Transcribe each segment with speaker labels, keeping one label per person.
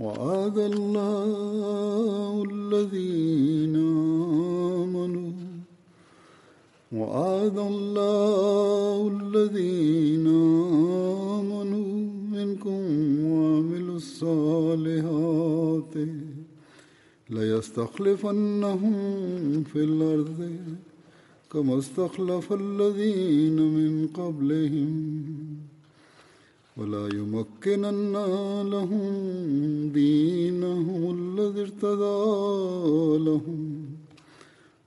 Speaker 1: وعد الله الذين آمنوا وعد الله الذين آمنوا منكم وعملوا الصالحات ليستخلفنهم في الأرض كما استخلف الذين من قبلهم ولا يمكنن لهم دينهم الذي ارتضى لهم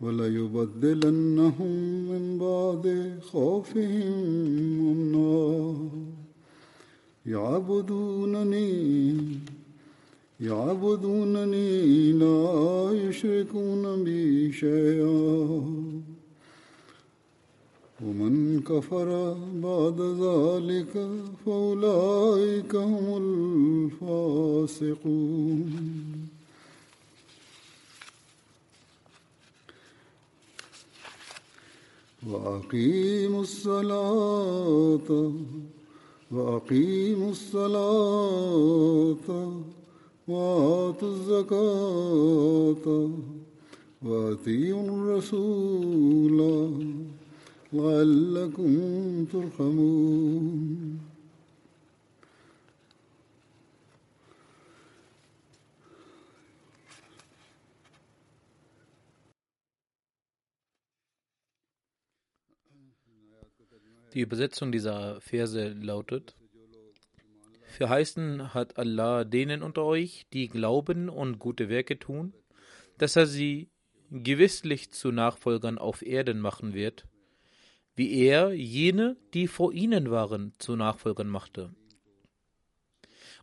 Speaker 1: ولا يبدلنهم من بعد خوفهم أمنا. يعبدونني يعبدونني لا يشركون بي شيئا. ومن كفر بعد ذلك فأولئك هم الفاسقون. وأقيموا الصلاة وأقيموا الصلاة وآتوا الزكاة وأطيعوا الرسول. لعلكم ترحمون
Speaker 2: Die Übersetzung dieser Verse lautet, Verheißen hat Allah denen unter euch, die glauben und gute Werke tun, dass er sie gewisslich zu Nachfolgern auf Erden machen wird, wie er jene, die vor ihnen waren, zu Nachfolgern machte.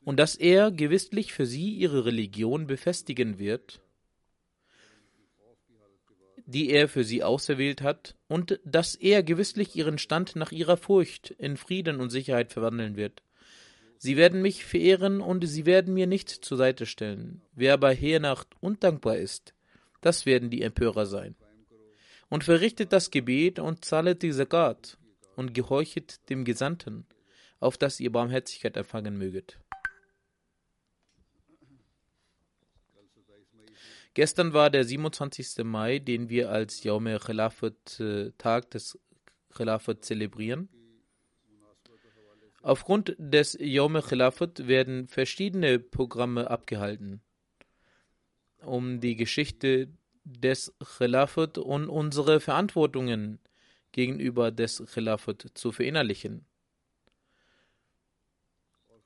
Speaker 2: Und dass er gewisslich für sie ihre Religion befestigen wird, die er für sie auserwählt hat, und dass er gewisslich ihren Stand nach ihrer Furcht in Frieden und Sicherheit verwandeln wird. Sie werden mich verehren und sie werden mir nicht zur Seite stellen. Wer aber hernach undankbar ist, das werden die Empörer sein. Und verrichtet das Gebet und zahlet die Zakat und gehorchet dem Gesandten, auf dass ihr Barmherzigkeit empfangen möget. Gestern war der 27. Mai, den wir als Yaume Khilafat, äh, Tag des Khilafat zelebrieren. Aufgrund des Yaume Khilafat werden verschiedene Programme abgehalten, um die Geschichte des Khilafat und unsere Verantwortungen gegenüber des Khilafat zu verinnerlichen.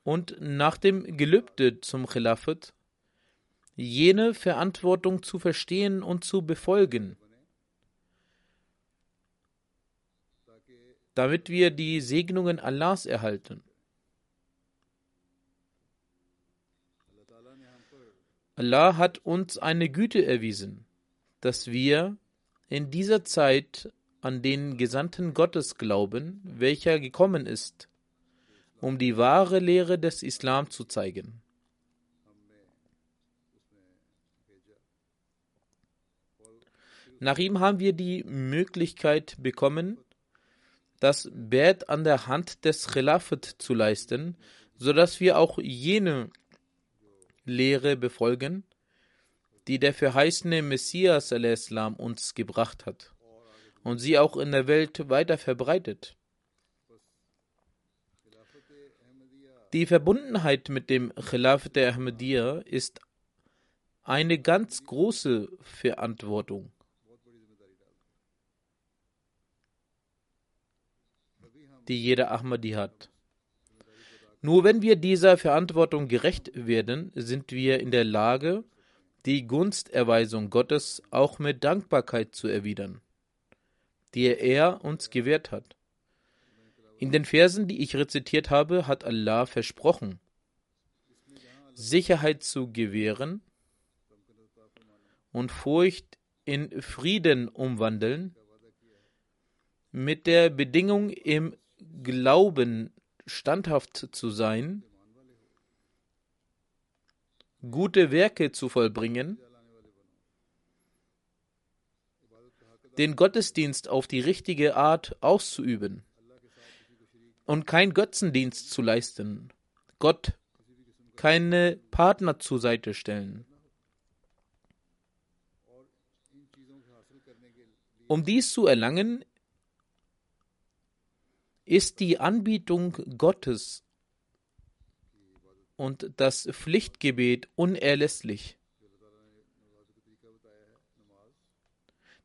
Speaker 2: Und nach dem Gelübde zum Khilafat jene Verantwortung zu verstehen und zu befolgen, damit wir die Segnungen Allahs erhalten. Allah hat uns eine Güte erwiesen, dass wir in dieser Zeit an den Gesandten Gottes glauben, welcher gekommen ist, um die wahre Lehre des Islam zu zeigen. Nach ihm haben wir die Möglichkeit bekommen, das Bett an der Hand des Khilafat zu leisten, sodass wir auch jene Lehre befolgen, die der verheißene Messias al-Islam uns gebracht hat und sie auch in der Welt weiter verbreitet. Die Verbundenheit mit dem Khilafat der Ahmadiyya ist eine ganz große Verantwortung. die jeder Ahmadi hat. Nur wenn wir dieser Verantwortung gerecht werden, sind wir in der Lage, die Gunsterweisung Gottes auch mit Dankbarkeit zu erwidern, die er uns gewährt hat. In den Versen, die ich rezitiert habe, hat Allah versprochen, Sicherheit zu gewähren und Furcht in Frieden umwandeln, mit der Bedingung, im Glauben standhaft zu sein, gute Werke zu vollbringen, den Gottesdienst auf die richtige Art auszuüben und kein Götzendienst zu leisten, Gott keine Partner zur Seite stellen. Um dies zu erlangen, ist die Anbietung Gottes und das Pflichtgebet unerlässlich.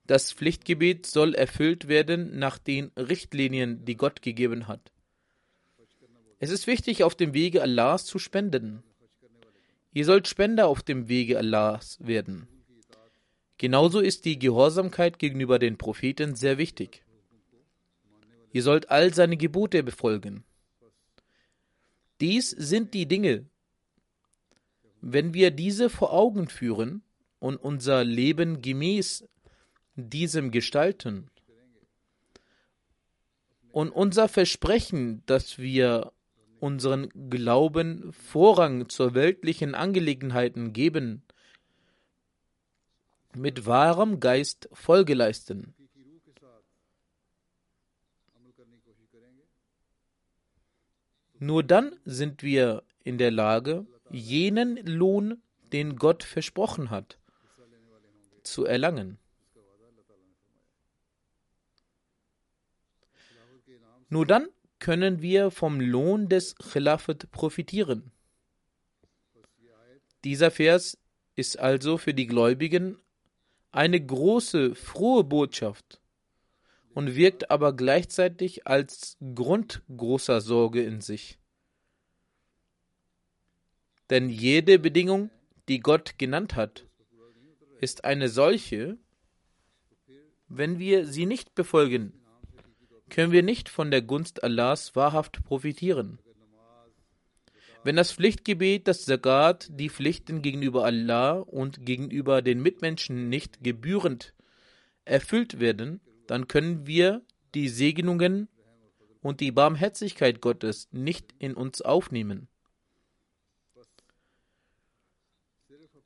Speaker 2: Das Pflichtgebet soll erfüllt werden nach den Richtlinien, die Gott gegeben hat. Es ist wichtig, auf dem Wege Allahs zu spenden. Ihr sollt Spender auf dem Wege Allahs werden. Genauso ist die Gehorsamkeit gegenüber den Propheten sehr wichtig. Ihr sollt all seine Gebote befolgen. Dies sind die Dinge. Wenn wir diese vor Augen führen und unser Leben gemäß diesem gestalten und unser Versprechen, dass wir unseren Glauben Vorrang zur weltlichen Angelegenheiten geben, mit wahrem Geist Folge leisten. Nur dann sind wir in der Lage, jenen Lohn, den Gott versprochen hat, zu erlangen. Nur dann können wir vom Lohn des Khilafat profitieren. Dieser Vers ist also für die Gläubigen eine große, frohe Botschaft und wirkt aber gleichzeitig als Grund großer Sorge in sich. Denn jede Bedingung, die Gott genannt hat, ist eine solche, wenn wir sie nicht befolgen, können wir nicht von der Gunst Allahs wahrhaft profitieren. Wenn das Pflichtgebet, das Zakat, die Pflichten gegenüber Allah und gegenüber den Mitmenschen nicht gebührend erfüllt werden, dann können wir die Segnungen und die Barmherzigkeit Gottes nicht in uns aufnehmen.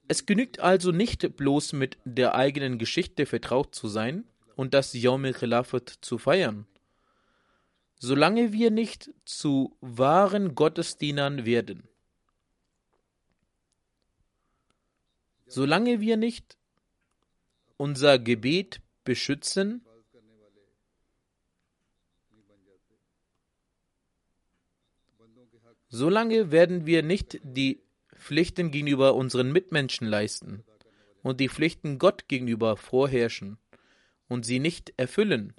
Speaker 2: Es genügt also nicht bloß mit der eigenen Geschichte vertraut zu sein und das Yawm al-Khilafat zu feiern. Solange wir nicht zu wahren Gottesdienern werden, solange wir nicht unser Gebet beschützen Solange werden wir nicht die Pflichten gegenüber unseren Mitmenschen leisten und die Pflichten Gott gegenüber vorherrschen und sie nicht erfüllen.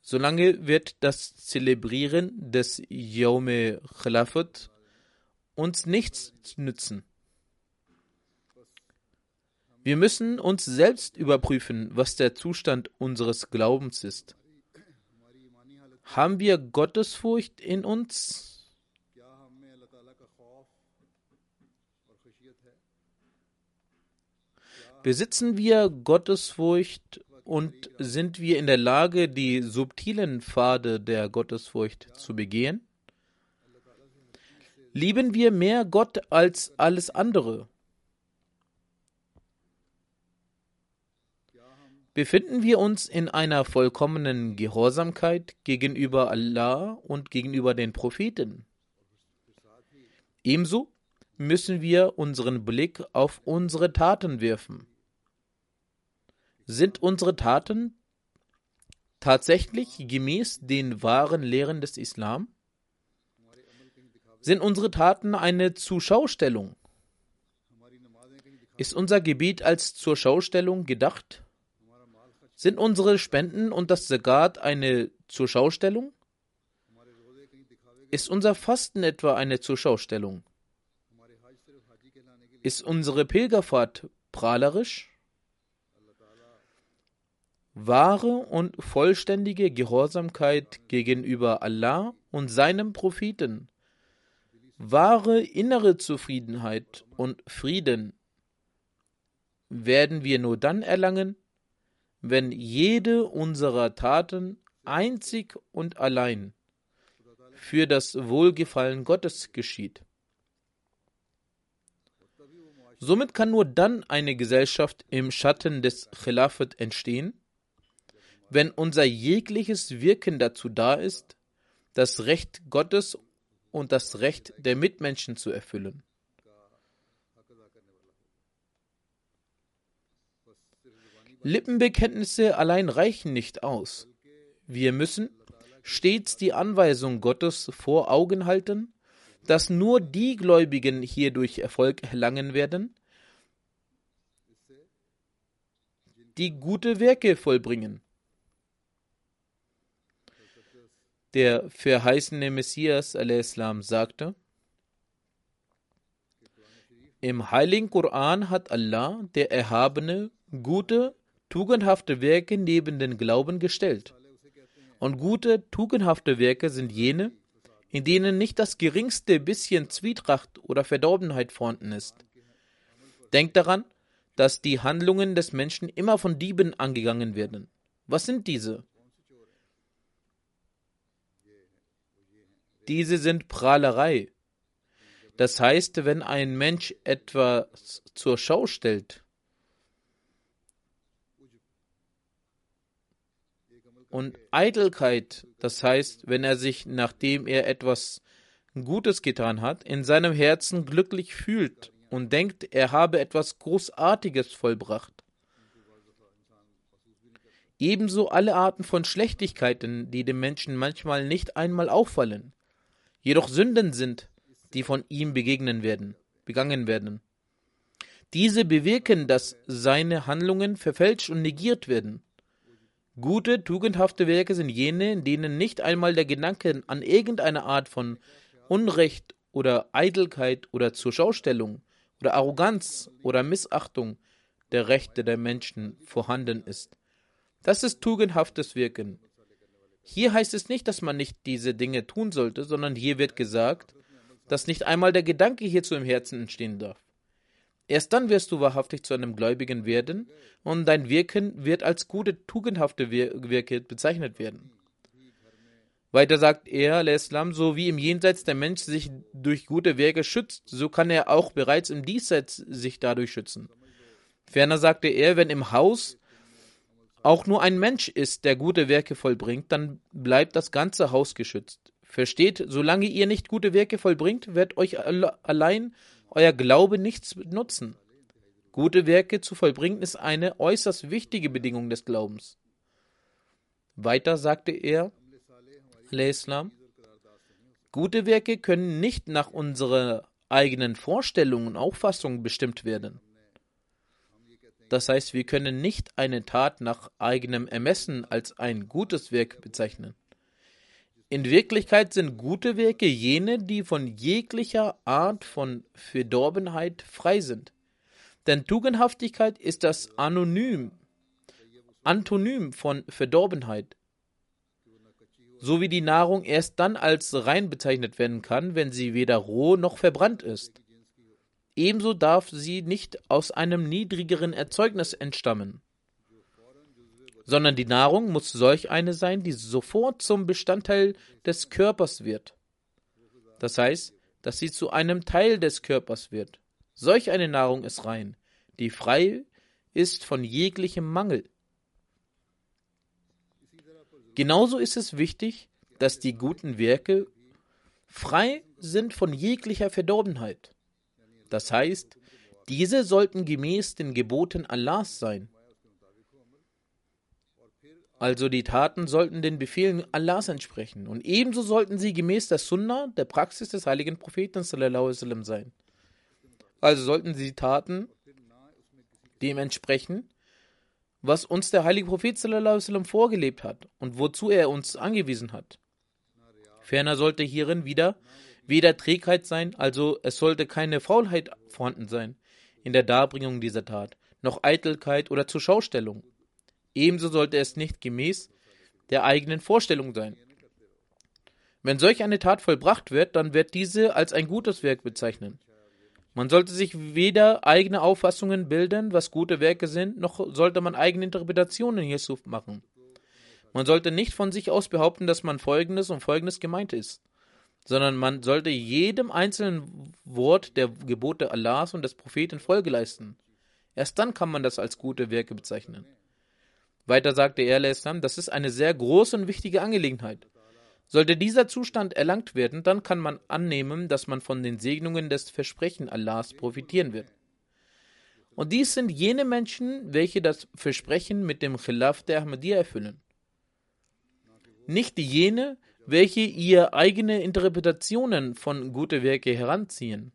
Speaker 2: Solange wird das Zelebrieren des Yawme Khilafat uns nichts nützen. Wir müssen uns selbst überprüfen, was der Zustand unseres Glaubens ist. Haben wir Gottesfurcht in uns? Besitzen wir Gottesfurcht und sind wir in der Lage, die subtilen Pfade der Gottesfurcht zu begehen? Lieben wir mehr Gott als alles andere? Befinden wir uns in einer vollkommenen Gehorsamkeit gegenüber Allah und gegenüber den Propheten? Ebenso müssen wir unseren Blick auf unsere Taten werfen. Sind unsere Taten tatsächlich gemäß den wahren Lehren des Islam? Sind unsere Taten eine Zuschaustellung? Ist unser Gebet als Zurschaustellung gedacht? Sind unsere Spenden und das Zagat eine Zurschaustellung? Ist unser Fasten etwa eine Zurschaustellung? Ist unsere Pilgerfahrt prahlerisch? Wahre und vollständige Gehorsamkeit gegenüber Allah und seinem Propheten, wahre innere Zufriedenheit und Frieden werden wir nur dann erlangen, wenn jede unserer Taten einzig und allein für das Wohlgefallen Gottes geschieht. Somit kann nur dann eine Gesellschaft im Schatten des Khilafat entstehen, wenn unser jegliches Wirken dazu da ist, das Recht Gottes und das Recht der Mitmenschen zu erfüllen. Lippenbekenntnisse allein reichen nicht aus. Wir müssen stets die Anweisung Gottes vor Augen halten, dass nur die Gläubigen hierdurch Erfolg erlangen werden, die gute Werke vollbringen. Der verheißene Messias al-Islam sagte, im heiligen Koran hat Allah, der Erhabene, gute tugendhafte Werke neben den Glauben gestellt. Und gute, tugendhafte Werke sind jene, in denen nicht das geringste bisschen Zwietracht oder Verdorbenheit vorhanden ist. Denkt daran, dass die Handlungen des Menschen immer von Dieben angegangen werden. Was sind diese? Diese sind Prahlerei. Das heißt, wenn ein Mensch etwas zur Schau stellt, und Eitelkeit, das heißt, wenn er sich, nachdem er etwas Gutes getan hat, in seinem Herzen glücklich fühlt und denkt, er habe etwas Großartiges vollbracht. Ebenso alle Arten von Schlechtigkeiten, die dem Menschen manchmal nicht einmal auffallen, jedoch Sünden sind, die von ihm begegnen werden, begangen werden. Diese bewirken, dass seine Handlungen verfälscht und negiert werden. Gute, tugendhafte Werke sind jene, in denen nicht einmal der Gedanke an irgendeine Art von Unrecht oder Eitelkeit oder Zurschaustellung oder Arroganz oder Missachtung der Rechte der Menschen vorhanden ist. Das ist tugendhaftes Wirken. Hier heißt es nicht, dass man nicht diese Dinge tun sollte, sondern hier wird gesagt, dass nicht einmal der Gedanke hierzu im Herzen entstehen darf. Erst dann wirst du wahrhaftig zu einem Gläubigen werden und dein Wirken wird als gute, tugendhafte Wirke bezeichnet werden. Weiter sagt er, Islam, so wie im Jenseits der Mensch sich durch gute Werke schützt, so kann er auch bereits im Diesseits sich dadurch schützen. Ferner sagte er, wenn im Haus auch nur ein Mensch ist, der gute Werke vollbringt, dann bleibt das ganze Haus geschützt. Versteht, solange ihr nicht gute Werke vollbringt, wird euch allein euer Glaube nichts nutzen. Gute Werke zu vollbringen ist eine äußerst wichtige Bedingung des Glaubens. Weiter sagte er, Islam, gute Werke können nicht nach unserer eigenen Vorstellungen und Auffassungen bestimmt werden. Das heißt, wir können nicht eine Tat nach eigenem Ermessen als ein gutes Werk bezeichnen. In Wirklichkeit sind gute Werke jene, die von jeglicher Art von Verdorbenheit frei sind. Denn Tugendhaftigkeit ist das Anonym, Antonym von Verdorbenheit. So wie die Nahrung erst dann als rein bezeichnet werden kann, wenn sie weder roh noch verbrannt ist. Ebenso darf sie nicht aus einem niedrigeren Erzeugnis entstammen sondern die Nahrung muss solch eine sein, die sofort zum Bestandteil des Körpers wird. Das heißt, dass sie zu einem Teil des Körpers wird. Solch eine Nahrung ist rein, die frei ist von jeglichem Mangel. Genauso ist es wichtig, dass die guten Werke frei sind von jeglicher Verdorbenheit. Das heißt, diese sollten gemäß den Geboten Allahs sein. Also die Taten sollten den Befehlen Allahs entsprechen und ebenso sollten sie gemäß der Sunna, der Praxis des heiligen Propheten sallam, sein. Also sollten sie Taten dem entsprechen, was uns der heilige Prophet sallam, vorgelebt hat und wozu er uns angewiesen hat. Ferner sollte hierin wieder weder Trägheit sein, also es sollte keine Faulheit vorhanden sein in der Darbringung dieser Tat, noch Eitelkeit oder Zurschaustellung. Ebenso sollte es nicht gemäß der eigenen Vorstellung sein. Wenn solch eine Tat vollbracht wird, dann wird diese als ein gutes Werk bezeichnen. Man sollte sich weder eigene Auffassungen bilden, was gute Werke sind, noch sollte man eigene Interpretationen hierzu machen. Man sollte nicht von sich aus behaupten, dass man Folgendes und Folgendes gemeint ist, sondern man sollte jedem einzelnen Wort der Gebote Allahs und des Propheten Folge leisten. Erst dann kann man das als gute Werke bezeichnen. Weiter sagte er, das ist eine sehr große und wichtige Angelegenheit. Sollte dieser Zustand erlangt werden, dann kann man annehmen, dass man von den Segnungen des Versprechen Allahs profitieren wird. Und dies sind jene Menschen, welche das Versprechen mit dem Khilaf der Ahmadiyya erfüllen. Nicht jene, welche ihr eigene Interpretationen von gute Werke heranziehen.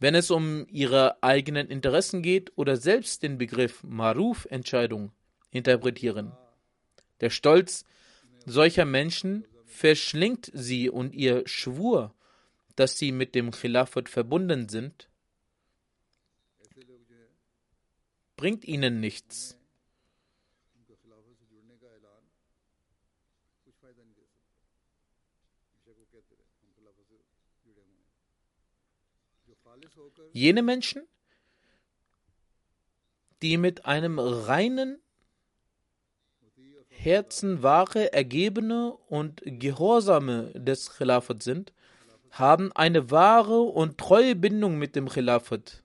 Speaker 2: Wenn es um ihre eigenen Interessen geht oder selbst den Begriff Maruf-Entscheidung interpretieren. Der Stolz solcher Menschen verschlingt sie und ihr Schwur, dass sie mit dem Khilafat verbunden sind, bringt ihnen nichts. Jene Menschen, die mit einem reinen Herzen wahre, ergebene und gehorsame des Khilafat sind, haben eine wahre und treue Bindung mit dem Khilafat.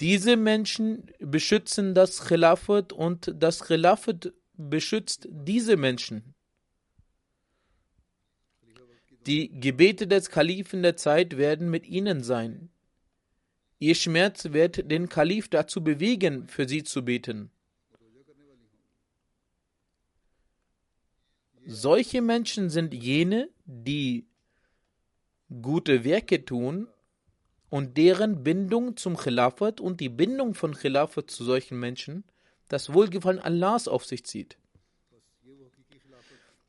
Speaker 2: Diese Menschen beschützen das Khilafat und das Khilafat beschützt diese Menschen. Die Gebete des Kalifen der Zeit werden mit ihnen sein. Ihr Schmerz wird den Kalif dazu bewegen, für sie zu beten. Solche Menschen sind jene, die gute Werke tun und deren Bindung zum Khilafat und die Bindung von Khilafat zu solchen Menschen das Wohlgefallen Allahs auf sich zieht.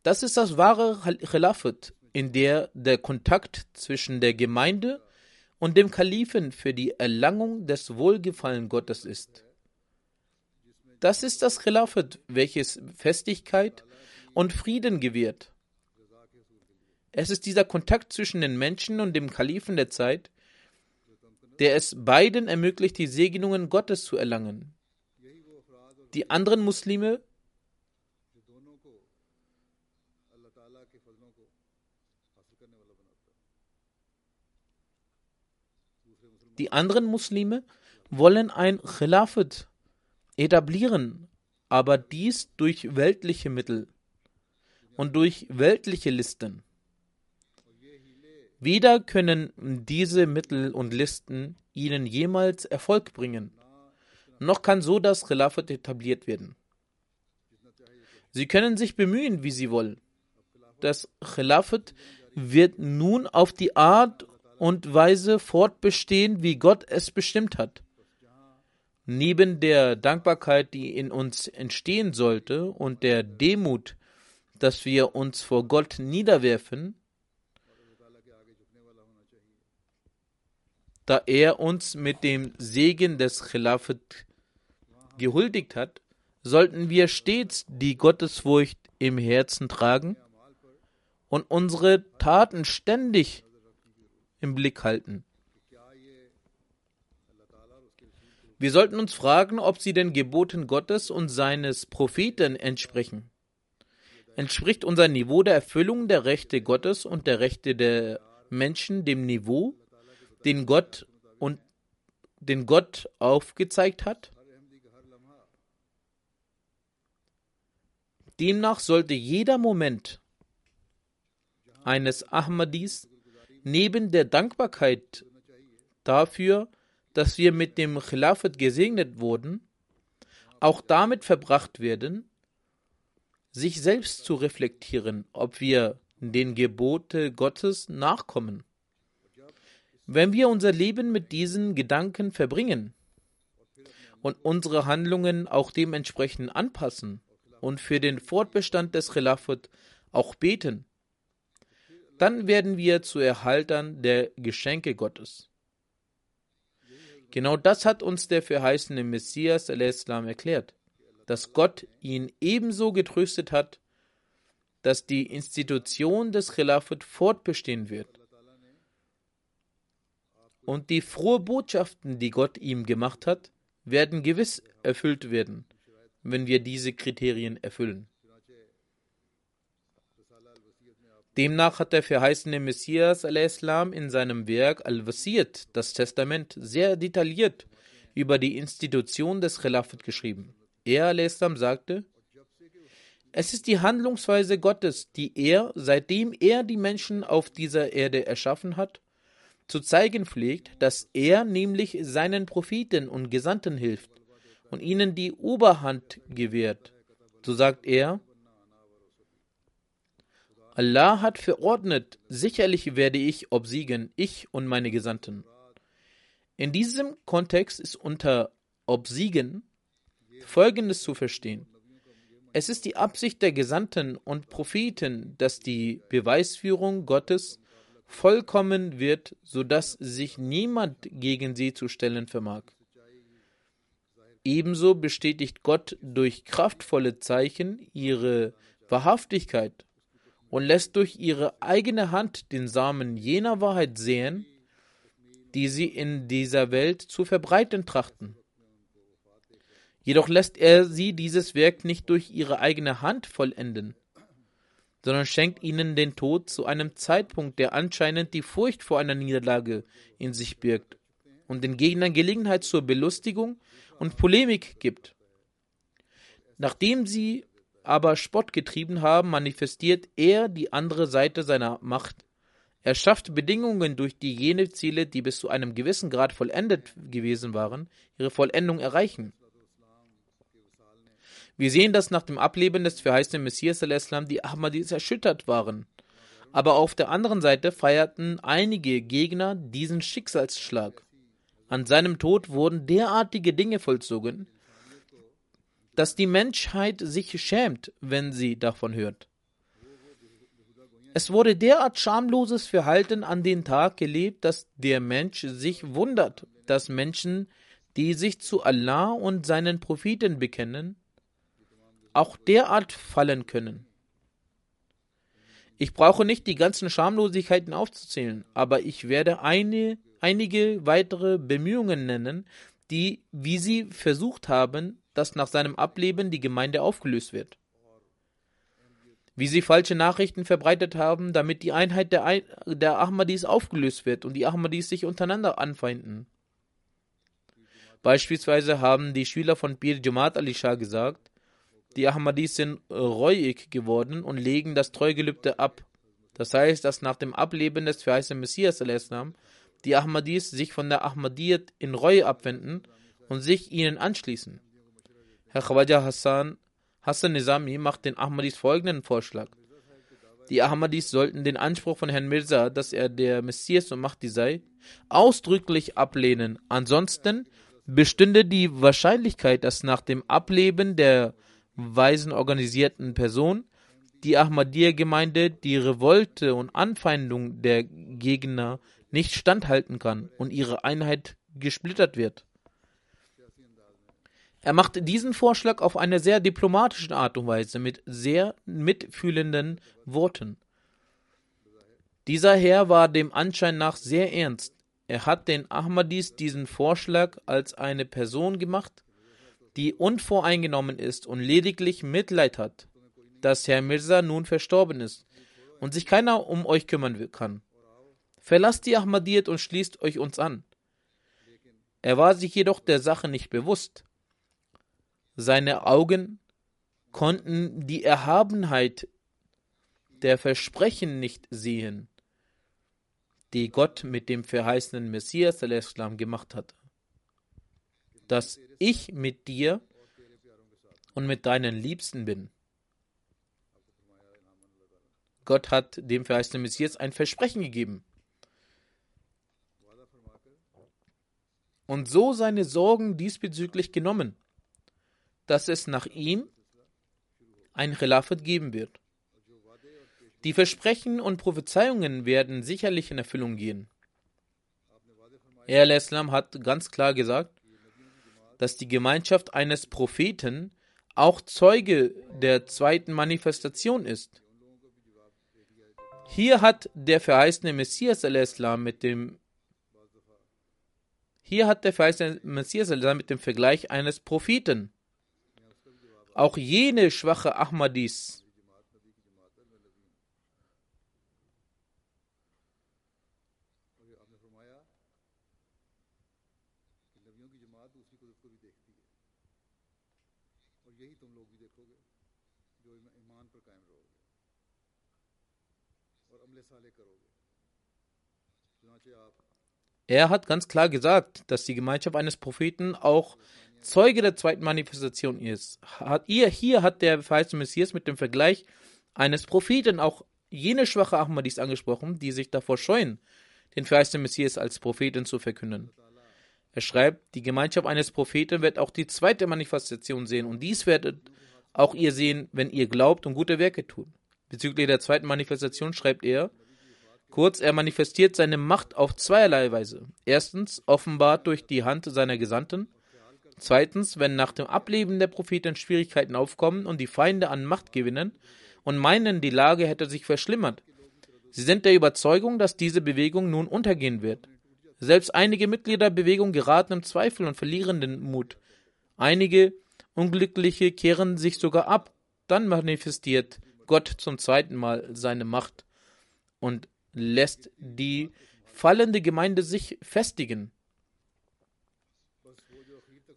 Speaker 2: Das ist das wahre Khilafat, in der der Kontakt zwischen der Gemeinde und dem Kalifen für die Erlangung des Wohlgefallen Gottes ist. Das ist das Khilafat, welches Festigkeit und Frieden gewährt. Es ist dieser Kontakt zwischen den Menschen und dem Kalifen der Zeit, der es beiden ermöglicht, die Segnungen Gottes zu erlangen. Die anderen Muslime Die anderen Muslime wollen ein Khilafat etablieren, aber dies durch weltliche Mittel und durch weltliche Listen. Weder können diese Mittel und Listen ihnen jemals Erfolg bringen, noch kann so das Khilafat etabliert werden. Sie können sich bemühen, wie sie wollen. Das Khilafat wird nun auf die Art und Weise fortbestehen, wie Gott es bestimmt hat. Neben der Dankbarkeit, die in uns entstehen sollte, und der Demut, dass wir uns vor Gott niederwerfen, da er uns mit dem Segen des Khilafat gehuldigt hat, sollten wir stets die Gottesfurcht im Herzen tragen und unsere Taten ständig im Blick halten. Wir sollten uns fragen, ob sie den Geboten Gottes und seines Propheten entsprechen. Entspricht unser Niveau der Erfüllung der Rechte Gottes und der Rechte der Menschen dem Niveau, den Gott und den Gott aufgezeigt hat? Demnach sollte jeder Moment eines Ahmadis neben der Dankbarkeit dafür, dass wir mit dem Khilafat gesegnet wurden, auch damit verbracht werden, sich selbst zu reflektieren, ob wir den Gebote Gottes nachkommen. Wenn wir unser Leben mit diesen Gedanken verbringen und unsere Handlungen auch dementsprechend anpassen und für den Fortbestand des Khilafat auch beten, dann werden wir zu Erhaltern der Geschenke Gottes. Genau das hat uns der verheißene Messias al-Islam erklärt, dass Gott ihn ebenso getröstet hat, dass die Institution des Khilafat fortbestehen wird. Und die frohe Botschaften, die Gott ihm gemacht hat, werden gewiss erfüllt werden, wenn wir diese Kriterien erfüllen. Demnach hat der verheißene Messias al-Islam in seinem Werk Al-Wasiyat, das Testament, sehr detailliert über die Institution des Khilafat geschrieben. Er al-Islam sagte, es ist die Handlungsweise Gottes, die er, seitdem er die Menschen auf dieser Erde erschaffen hat, zu zeigen pflegt, dass er nämlich seinen Propheten und Gesandten hilft und ihnen die Oberhand gewährt. So sagt er, Allah hat verordnet, sicherlich werde ich obsiegen, ich und meine Gesandten. In diesem Kontext ist unter obsiegen Folgendes zu verstehen. Es ist die Absicht der Gesandten und Propheten, dass die Beweisführung Gottes vollkommen wird, sodass sich niemand gegen sie zu stellen vermag. Ebenso bestätigt Gott durch kraftvolle Zeichen ihre Wahrhaftigkeit und lässt durch ihre eigene Hand den Samen jener Wahrheit sehen, die sie in dieser Welt zu verbreiten trachten. Jedoch lässt er sie dieses Werk nicht durch ihre eigene Hand vollenden, sondern schenkt ihnen den Tod zu einem Zeitpunkt, der anscheinend die Furcht vor einer Niederlage in sich birgt und den Gegnern Gelegenheit zur Belustigung und Polemik gibt. Nachdem sie aber Spott getrieben haben, manifestiert er die andere Seite seiner Macht. Er schafft Bedingungen, durch die jene Ziele, die bis zu einem gewissen Grad vollendet gewesen waren, ihre Vollendung erreichen. Wir sehen, dass nach dem Ableben des verheißenen Messias al-Islam die Ahmadis erschüttert waren. Aber auf der anderen Seite feierten einige Gegner diesen Schicksalsschlag. An seinem Tod wurden derartige Dinge vollzogen, dass die Menschheit sich schämt, wenn sie davon hört. Es wurde derart schamloses Verhalten an den Tag gelebt, dass der Mensch sich wundert, dass Menschen, die sich zu Allah und seinen Propheten bekennen, auch derart fallen können. Ich brauche nicht die ganzen Schamlosigkeiten aufzuzählen, aber ich werde eine, einige weitere Bemühungen nennen, die, wie sie versucht haben, dass nach seinem Ableben die Gemeinde aufgelöst wird. Wie sie falsche Nachrichten verbreitet haben, damit die Einheit der, der Ahmadis aufgelöst wird und die Ahmadis sich untereinander anfeinden. Beispielsweise haben die Schüler von Pir Jamaat Ali Shah gesagt, die Ahmadis sind reuig geworden und legen das Treugelübde ab. Das heißt, dass nach dem Ableben des verheißenen Messias die Ahmadis sich von der Ahmadiyyat in Reue abwenden und sich ihnen anschließen. Herr Khawaja Hassan, Hassan Nizami macht den Ahmadis folgenden Vorschlag. Die Ahmadis sollten den Anspruch von Herrn Mirza, dass er der Messias und Mahdi sei, ausdrücklich ablehnen. Ansonsten bestünde die Wahrscheinlichkeit, dass nach dem Ableben der weisen organisierten Person die Ahmadiyya-Gemeinde die Revolte und Anfeindung der Gegner nicht standhalten kann und ihre Einheit gesplittert wird. Er macht diesen Vorschlag auf eine sehr diplomatische Art und Weise mit sehr mitfühlenden Worten. Dieser Herr war dem Anschein nach sehr ernst. Er hat den Ahmadis diesen Vorschlag als eine Person gemacht, die unvoreingenommen ist und lediglich Mitleid hat, dass Herr Mirza nun verstorben ist und sich keiner um euch kümmern kann. Verlasst die Ahmadiyyat und schließt euch uns an. Er war sich jedoch der Sache nicht bewusst. Seine Augen konnten die Erhabenheit der Versprechen nicht sehen, die Gott mit dem verheißenen Messias gemacht hatte. Dass ich mit dir und mit deinen Liebsten bin. Gott hat dem verheißenen Messias ein Versprechen gegeben. Und so seine Sorgen diesbezüglich genommen, dass es nach ihm ein Khilafat geben wird. Die Versprechen und Prophezeiungen werden sicherlich in Erfüllung gehen. Er Islam hat ganz klar gesagt, dass die Gemeinschaft eines Propheten auch Zeuge der zweiten Manifestation ist. Hier hat der verheißene Messias al-Islam mit dem hier hat der verheißene Messias mit dem Vergleich eines Propheten. Auch jene schwache Ahmadis, Er hat ganz klar gesagt, dass die Gemeinschaft eines Propheten auch Zeuge der zweiten Manifestation ist. Hat, ihr, hier hat der verheißene Messias mit dem Vergleich eines Propheten auch jene schwache Ahmadis angesprochen, die sich davor scheuen, den verheißenen Messias als Propheten zu verkünden. Er schreibt, die Gemeinschaft eines Propheten wird auch die zweite Manifestation sehen und dies werdet auch ihr sehen, wenn ihr glaubt und gute Werke tut. Bezüglich der zweiten Manifestation schreibt er, kurz, er manifestiert seine Macht auf zweierlei Weise. Erstens, offenbart durch die Hand seiner Gesandten. Zweitens, wenn nach dem Ableben der Propheten Schwierigkeiten aufkommen und die Feinde an Macht gewinnen und meinen, die Lage hätte sich verschlimmert. Sie sind der Überzeugung, dass diese Bewegung nun untergehen wird. Selbst einige Mitglieder der Bewegung geraten im Zweifel und verlieren den Mut. Einige Unglückliche kehren sich sogar ab. Dann manifestiert Gott zum zweiten Mal seine Macht und lässt die fallende Gemeinde sich festigen.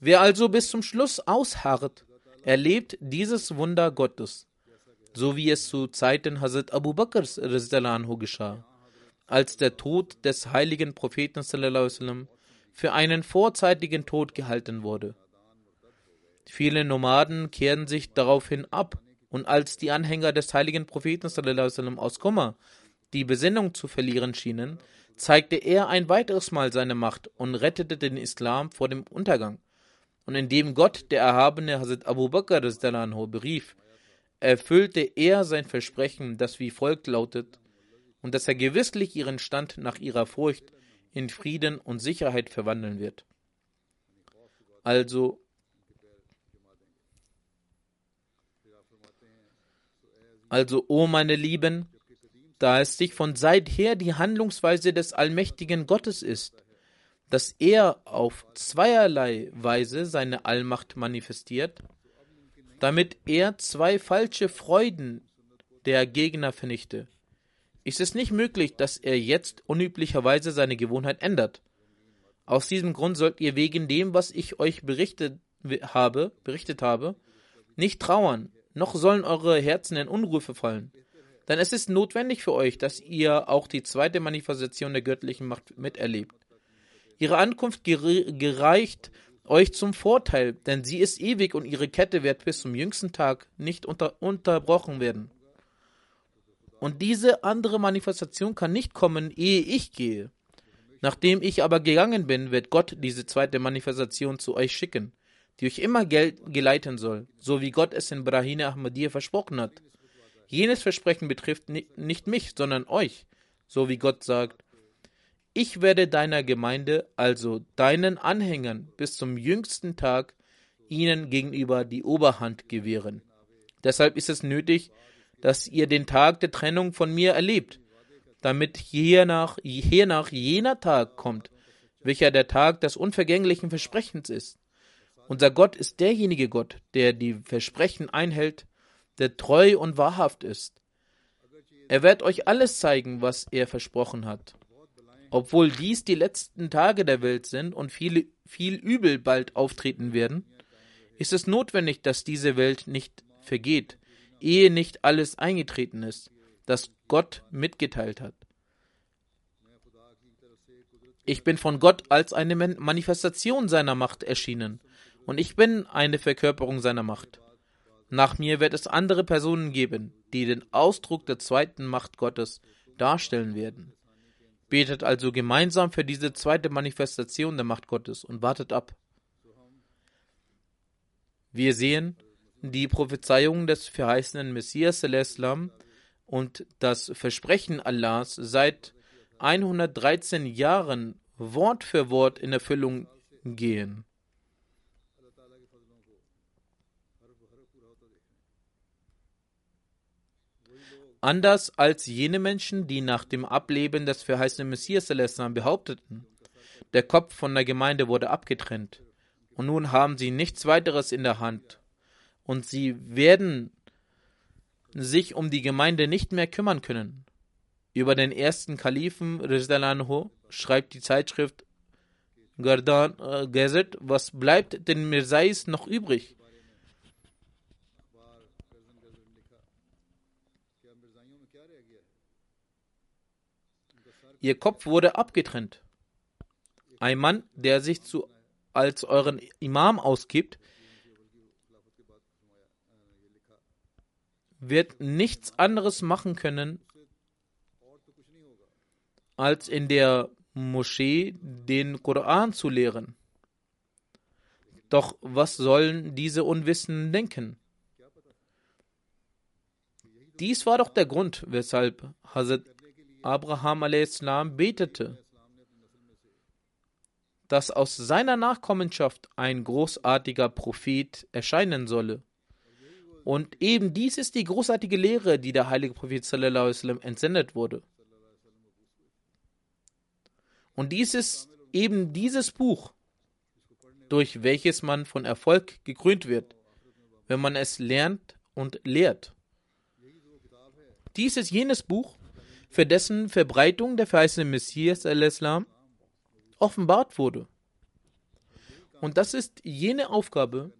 Speaker 2: Wer also bis zum Schluss ausharrt, erlebt dieses Wunder Gottes, so wie es zu Zeiten Hazrat Abu Bakrs geschah, als der Tod des heiligen Propheten für einen vorzeitigen Tod gehalten wurde. Viele Nomaden kehren sich daraufhin ab und als die Anhänger des heiligen Propheten aus Kummer die Besinnung zu verlieren schienen, zeigte er ein weiteres Mal seine Macht und rettete den Islam vor dem Untergang. Und indem Gott der erhabene Hazrat Abu Bakr berief, erfüllte er sein Versprechen, das wie folgt lautet, und dass er gewisslich ihren Stand nach ihrer Furcht in Frieden und Sicherheit verwandeln wird. Also Also, o oh meine Lieben, da es sich von seither die Handlungsweise des allmächtigen Gottes ist, dass er auf zweierlei Weise seine Allmacht manifestiert, damit er zwei falsche Freuden der Gegner vernichte, ist es nicht möglich, dass er jetzt unüblicherweise seine Gewohnheit ändert. Aus diesem Grund sollt ihr wegen dem, was ich euch berichtet habe, berichtet habe, nicht trauern, noch sollen eure Herzen in Unruhe verfallen. Denn es ist notwendig für euch, dass ihr auch die zweite Manifestation der göttlichen Macht miterlebt. Ihre Ankunft gereicht euch zum Vorteil, denn sie ist ewig und ihre Kette wird bis zum jüngsten Tag nicht unter unterbrochen werden. Und diese andere Manifestation kann nicht kommen, ehe ich gehe. Nachdem ich aber gegangen bin, wird Gott diese zweite Manifestation zu euch schicken die euch immer geleiten soll, so wie Gott es in Brahine Ahmadiyya versprochen hat. Jenes Versprechen betrifft nicht mich, sondern euch, so wie Gott sagt, ich werde deiner Gemeinde, also deinen Anhängern, bis zum jüngsten Tag ihnen gegenüber die Oberhand gewähren. Deshalb ist es nötig, dass ihr den Tag der Trennung von mir erlebt, damit hiernach, hiernach jener Tag kommt, welcher der Tag des unvergänglichen Versprechens ist. Unser Gott ist derjenige Gott, der die Versprechen einhält, der treu und wahrhaft ist. Er wird euch alles zeigen, was er versprochen hat. Obwohl dies die letzten Tage der Welt sind und viele, viel Übel bald auftreten werden, ist es notwendig, dass diese Welt nicht vergeht, ehe nicht alles eingetreten ist, das Gott mitgeteilt hat. Ich bin von Gott als eine Manifestation seiner Macht erschienen und ich bin eine Verkörperung seiner Macht. Nach mir wird es andere Personen geben, die den Ausdruck der zweiten Macht Gottes darstellen werden. Betet also gemeinsam für diese zweite Manifestation der Macht Gottes und wartet ab. Wir sehen die Prophezeiung des verheißenen Messias Islam und das Versprechen Allahs seit 113 Jahren Wort für Wort in Erfüllung gehen. Anders als jene Menschen, die nach dem Ableben des verheißenen Messias behaupteten, der Kopf von der Gemeinde wurde abgetrennt und nun haben sie nichts weiteres in der Hand und sie werden sich um die Gemeinde nicht mehr kümmern können. Über den ersten Kalifen Rizdalanho schreibt die Zeitschrift Gardan äh, Gazette, was bleibt den Mirzais noch übrig? Ihr Kopf wurde abgetrennt. Ein Mann, der sich zu, als euren Imam ausgibt, wird nichts anderes machen können, als in der Moschee den Koran zu lehren. Doch was sollen diese Unwissenden denken? Dies war doch der Grund, weshalb Hazrat Abraham a.s. betete, dass aus seiner Nachkommenschaft ein großartiger Prophet erscheinen solle. Und eben dies ist die großartige Lehre, die der heilige Prophet sallam, entsendet wurde. Und dies ist eben dieses Buch, durch welches man von Erfolg gekrönt wird, wenn man es lernt und lehrt. Dies ist jenes Buch, für dessen Verbreitung der verheißene Messias al-Islam offenbart wurde. Und das ist jene Aufgabe,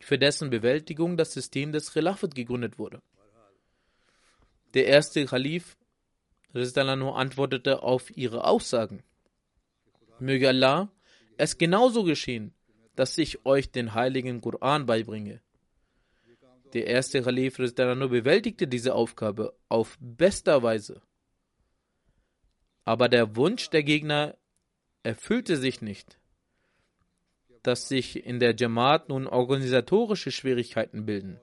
Speaker 2: für dessen Bewältigung das System des Khilafat gegründet wurde. Der erste Khalif Rizalano antwortete auf ihre Aussagen. Möge Allah es genauso geschehen, dass ich euch den heiligen Koran beibringe. Der erste Khalif Rizalano bewältigte diese Aufgabe auf bester Weise. Aber der Wunsch der Gegner erfüllte sich nicht dass sich in der Jamaat nun organisatorische Schwierigkeiten bilden.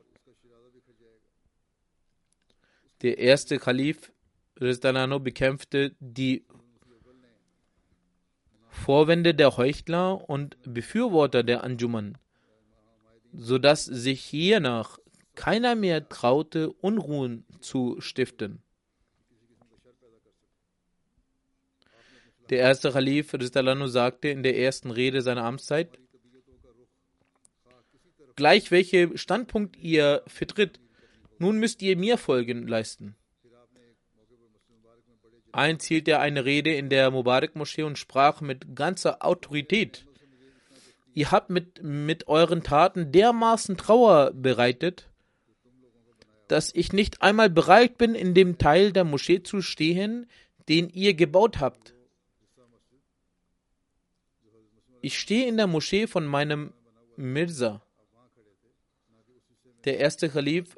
Speaker 2: Der erste Kalif Rizdanano bekämpfte die Vorwände der Heuchler und Befürworter der Anjuman, sodass sich hiernach keiner mehr traute, Unruhen zu stiften. Der erste Khalif Rizalano sagte in der ersten Rede seiner Amtszeit, gleich welche Standpunkt ihr vertritt, nun müsst ihr mir Folgen leisten. Einst hielt er eine Rede in der Mubarak-Moschee und sprach mit ganzer Autorität. Ihr habt mit, mit euren Taten dermaßen Trauer bereitet, dass ich nicht einmal bereit bin, in dem Teil der Moschee zu stehen, den ihr gebaut habt. Ich stehe in der Moschee von meinem Mirza. Der erste Khalif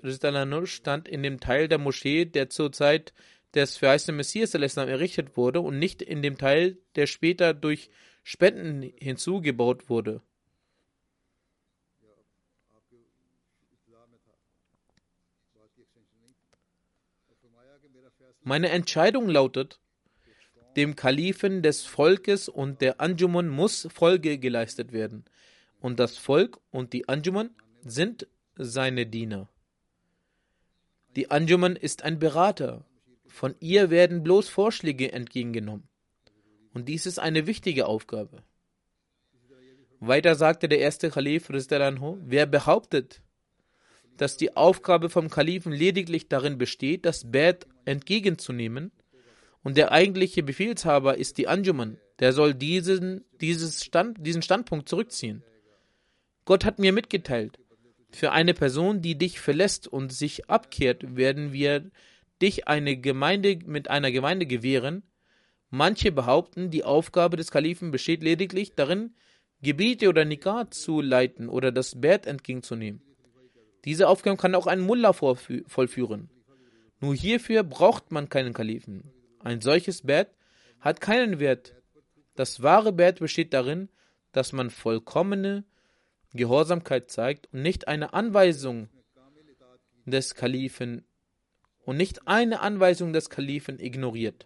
Speaker 2: stand in dem Teil der Moschee, der zur Zeit des verheißenen Messias errichtet wurde und nicht in dem Teil, der später durch Spenden hinzugebaut wurde. Meine Entscheidung lautet, dem Kalifen des Volkes und der Anjuman muss Folge geleistet werden. Und das Volk und die Anjuman sind seine Diener. Die Anjuman ist ein Berater. Von ihr werden bloß Vorschläge entgegengenommen. Und dies ist eine wichtige Aufgabe. Weiter sagte der erste Khalif, wer behauptet, dass die Aufgabe vom Kalifen lediglich darin besteht, das Bad entgegenzunehmen, und der eigentliche Befehlshaber ist die Anjuman, der soll diesen, dieses Stand, diesen Standpunkt zurückziehen. Gott hat mir mitgeteilt, Für eine Person, die dich verlässt und sich abkehrt, werden wir dich eine Gemeinde mit einer Gemeinde gewähren. Manche behaupten, die Aufgabe des Kalifen besteht lediglich darin, Gebiete oder Nikah zu leiten oder das Bett entgegenzunehmen. Diese Aufgabe kann auch ein Mullah vollführen. Nur hierfür braucht man keinen Kalifen. Ein solches Bett hat keinen Wert. Das wahre Bett besteht darin, dass man vollkommene Gehorsamkeit zeigt und nicht eine Anweisung des Kalifen und nicht eine Anweisung des Kalifen ignoriert.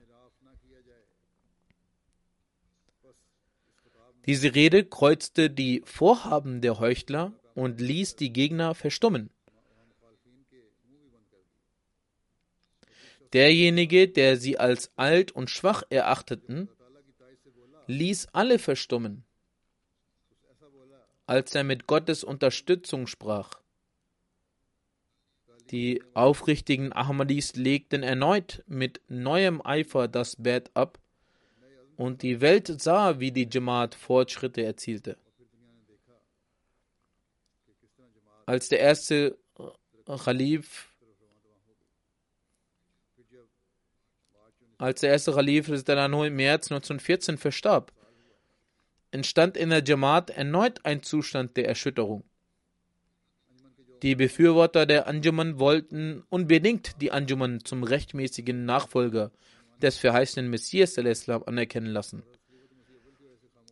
Speaker 2: Diese Rede kreuzte die Vorhaben der Heuchler und ließ die Gegner verstummen. Derjenige, der sie als alt und schwach erachteten, ließ alle verstummen, als er mit Gottes Unterstützung sprach. Die aufrichtigen Ahmadis legten erneut mit neuem Eifer das Bett ab und die Welt sah, wie die Jamaat Fortschritte erzielte. Als der erste Khalif als der erste Khalif im März 1914 verstarb, entstand in der Jamaat erneut ein Zustand der Erschütterung. Die Befürworter der Anjuman wollten unbedingt die Anjuman zum rechtmäßigen Nachfolger des verheißenen Messias Islam anerkennen lassen.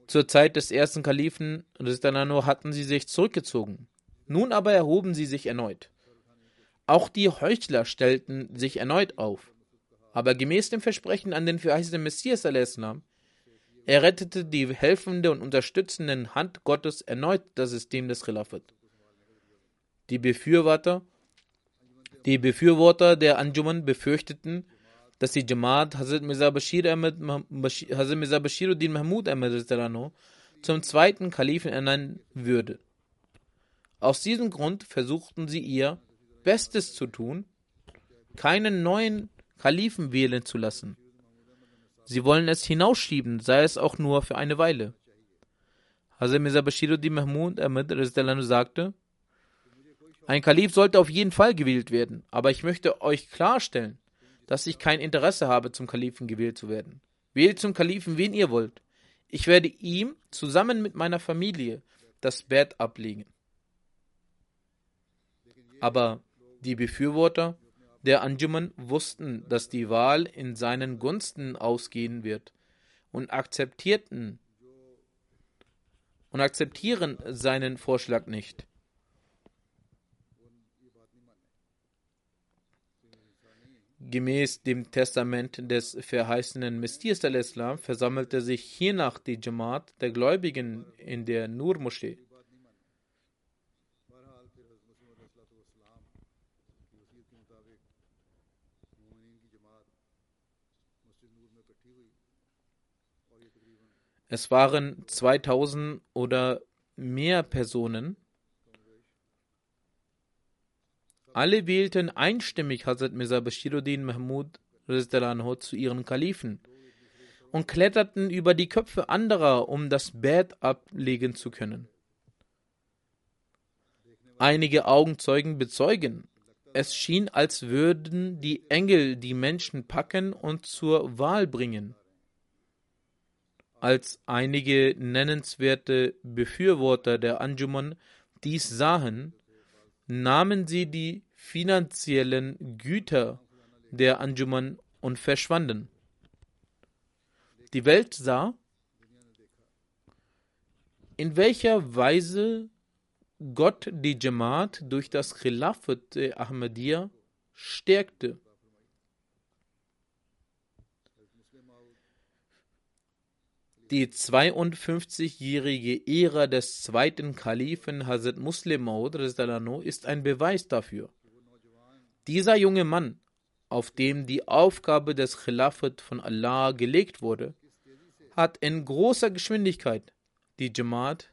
Speaker 2: Zur Zeit des ersten Kalifen hatten sie sich zurückgezogen. Nun aber erhoben sie sich erneut. Auch die Heuchler stellten sich erneut auf. Aber gemäß dem Versprechen an den verheißenen Messias Islam errettete die helfende und unterstützende Hand Gottes erneut das System des Khilafat. Die Befürworter, die Befürworter der Anjuman befürchteten, dass die Jamaat Hazrat Mirza Bashir Ahmed, Mahmud zum zweiten Kalifen ernennen würde. Aus diesem Grund versuchten sie ihr Bestes zu tun, keinen neuen Kalifen wählen zu lassen. Sie wollen es hinausschieben, sei es auch nur für eine Weile. Hazrat Mirza Bashiruddin Mahmud Ahmed sagte, ein Kalif sollte auf jeden Fall gewählt werden, aber ich möchte euch klarstellen, dass ich kein Interesse habe, zum Kalifen gewählt zu werden. Wählt zum Kalifen, wen ihr wollt. Ich werde ihm zusammen mit meiner Familie das Bett ablegen. Aber die Befürworter der Anjuman wussten, dass die Wahl in seinen Gunsten ausgehen wird und akzeptierten und akzeptieren seinen Vorschlag nicht. Gemäß dem Testament des verheißenen Messias al-Islam versammelte sich hiernach die Jamaat der Gläubigen in der Nur-Moschee. Es waren 2000 oder mehr Personen, Alle wählten einstimmig Hazrat Mirza Bashiruddin Mahmud zu ihren Kalifen und kletterten über die Köpfe anderer, um das Bett ablegen zu können. Einige Augenzeugen bezeugen, es schien, als würden die Engel die Menschen packen und zur Wahl bringen. Als einige nennenswerte Befürworter der Anjuman dies sahen, nahmen sie die finanziellen Güter der Anjuman und verschwanden. Die Welt sah, in welcher Weise Gott die Jamaat durch das Khilafat Ahmadiyya stärkte. Die 52-jährige Ära des zweiten Kalifen Hazrat Muslim Maud ist ein Beweis dafür. Dieser junge Mann, auf dem die Aufgabe des Khilafat von Allah gelegt wurde, hat in großer Geschwindigkeit die Jamaat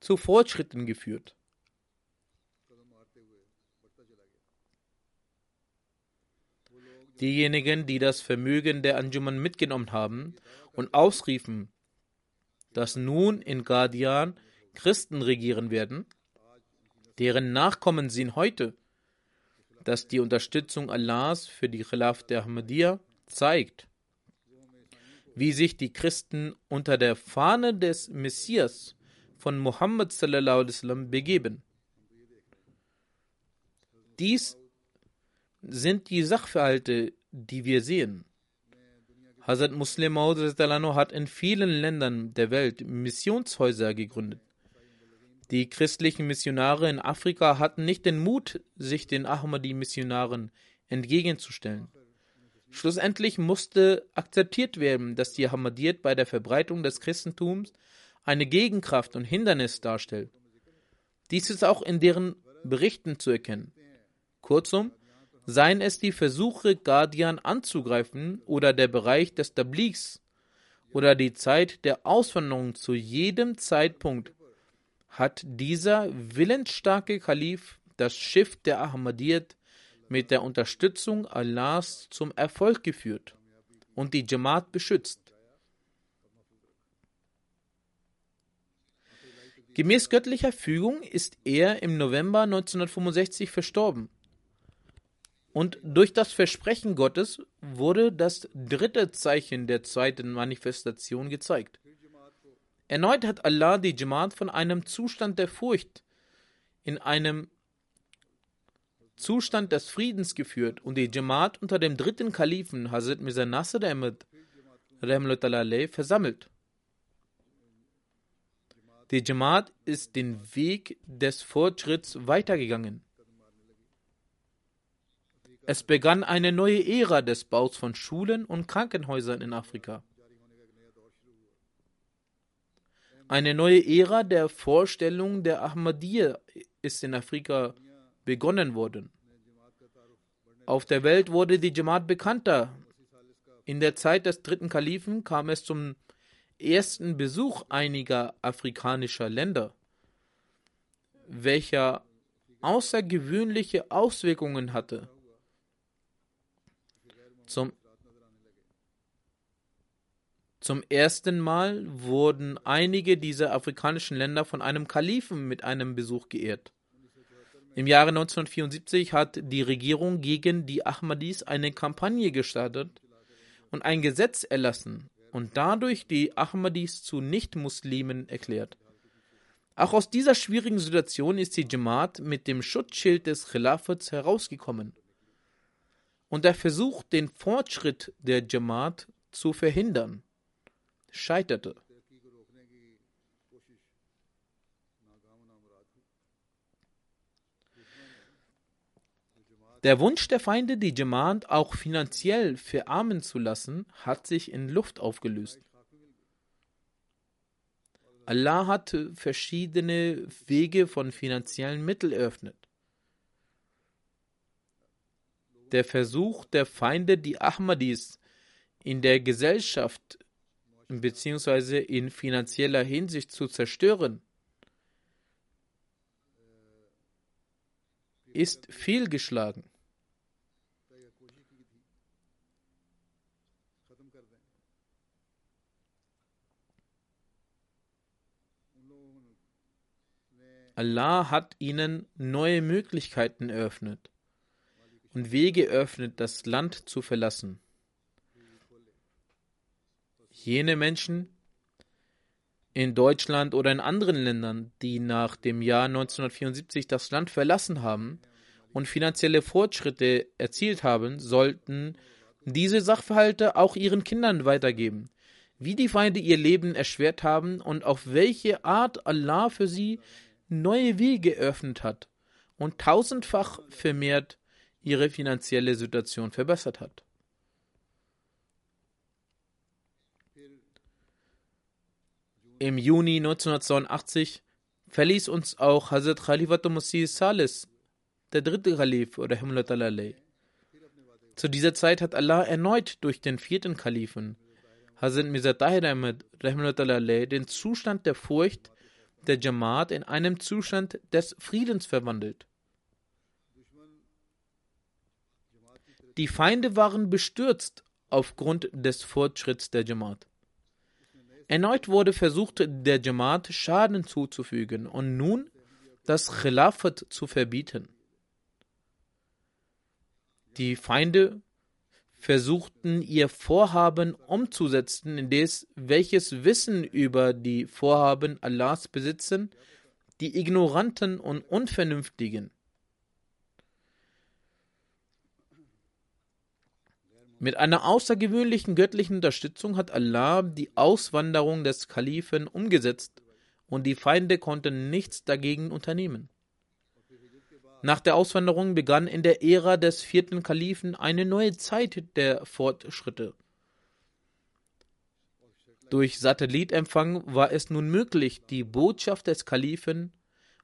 Speaker 2: zu Fortschritten geführt. Diejenigen, die das Vermögen der Anjuman mitgenommen haben und ausriefen, dass nun in Guardian Christen regieren werden, deren Nachkommen sehen heute, dass die Unterstützung Allahs für die Khilaf der Ahmadiyya zeigt, wie sich die Christen unter der Fahne des Messias von Muhammad wasallam begeben. Dies sind die Sachverhalte, die wir sehen. Hazrat Muslim Maud hat in vielen Ländern der Welt Missionshäuser gegründet. Die christlichen Missionare in Afrika hatten nicht den Mut, sich den Ahmadi-Missionaren entgegenzustellen. Schlussendlich musste akzeptiert werden, dass die Ahmadiyyat bei der Verbreitung des Christentums eine Gegenkraft und Hindernis darstellt. Dies ist auch in deren Berichten zu erkennen. Kurzum, seien es die Versuche, Guardian anzugreifen oder der Bereich des Tablighs oder die Zeit der Auswanderung zu jedem Zeitpunkt, hat dieser willensstarke Kalif das Schiff der Ahmadiyyat mit der Unterstützung Allahs zum Erfolg geführt und die Jamaat beschützt. Gemäß göttlicher Fügung ist er im November 1965 verstorben. Und durch das Versprechen Gottes wurde das dritte Zeichen der zweiten Manifestation gezeigt. Erneut hat Allah die Jamaat von einem Zustand der Furcht in einem Zustand des Friedens geführt und die Jamaat unter dem dritten Kalifen Hazrat Mirza Nasr Ahmed versammelt. Die Jamaat ist den Weg des Fortschritts weitergegangen. Es begann eine neue Ära des Baus von Schulen und Krankenhäusern in Afrika. Eine neue Ära der Vorstellung der Ahmadiyya ist in Afrika begonnen worden. Auf der Welt wurde die Jamaat bekannter. In der Zeit des dritten Kalifen kam es zum ersten Besuch einiger afrikanischer Länder, welcher außergewöhnliche Auswirkungen hatte. Zum, zum ersten Mal wurden einige dieser afrikanischen Länder von einem Kalifen mit einem Besuch geehrt. Im Jahre 1974 hat die Regierung gegen die Ahmadis eine Kampagne gestartet und ein Gesetz erlassen und dadurch die Ahmadis zu Nicht-Muslimen erklärt. Auch aus dieser schwierigen Situation ist die Jamaat mit dem Schutzschild des Khilafats herausgekommen und der Versuch, den Fortschritt der Jamaat zu verhindern, scheiterte. Der Wunsch der Feinde, die Jamaat auch finanziell verarmen zu lassen, hat sich in Luft aufgelöst. Allah hat verschiedene Wege von finanziellen Mitteln eröffnet der Versuch der Feinde, die Ahmadis in der Gesellschaft bzw. in finanzieller Hinsicht zu zerstören, ist fehlgeschlagen. Allah hat ihnen neue Möglichkeiten eröffnet und Wege öffnet, das Land zu verlassen. Jene Menschen in Deutschland oder in anderen Ländern, die nach dem Jahr 1974 das Land verlassen haben und finanzielle Fortschritte erzielt haben, sollten diese Sachverhalte auch ihren Kindern weitergeben, wie die Feinde ihr Leben erschwert haben und auf welche Art Allah für sie neue Wege eröffnet hat und tausendfach vermehrt ihre finanzielle Situation verbessert hat. Im Juni 1982 verließ uns auch Hazrat Khalifatul Masih Salis, der dritte Kalif oder Himlatallah. Zu dieser Zeit hat Allah erneut durch den vierten Kalifen, Hazrat Mirza Tahir Ahmed den Zustand der Furcht der Jamaat in einem Zustand des Friedens verwandelt. Die Feinde waren bestürzt aufgrund des Fortschritts der Jamaat. Erneut wurde versucht, der Jamaat Schaden zuzufügen und nun das Khilafat zu verbieten. Die Feinde versuchten ihr Vorhaben umzusetzen, indes welches Wissen über die Vorhaben Allahs besitzen, die Ignoranten und Unvernünftigen. Mit einer außergewöhnlichen göttlichen Unterstützung hat Allah die Auswanderung des Kalifen umgesetzt und die Feinde konnten nichts dagegen unternehmen. Nach der Auswanderung begann in der Ära des vierten Kalifen eine neue Zeit der Fortschritte. Durch Satellitempfang war es nun möglich, die Botschaft des Kalifen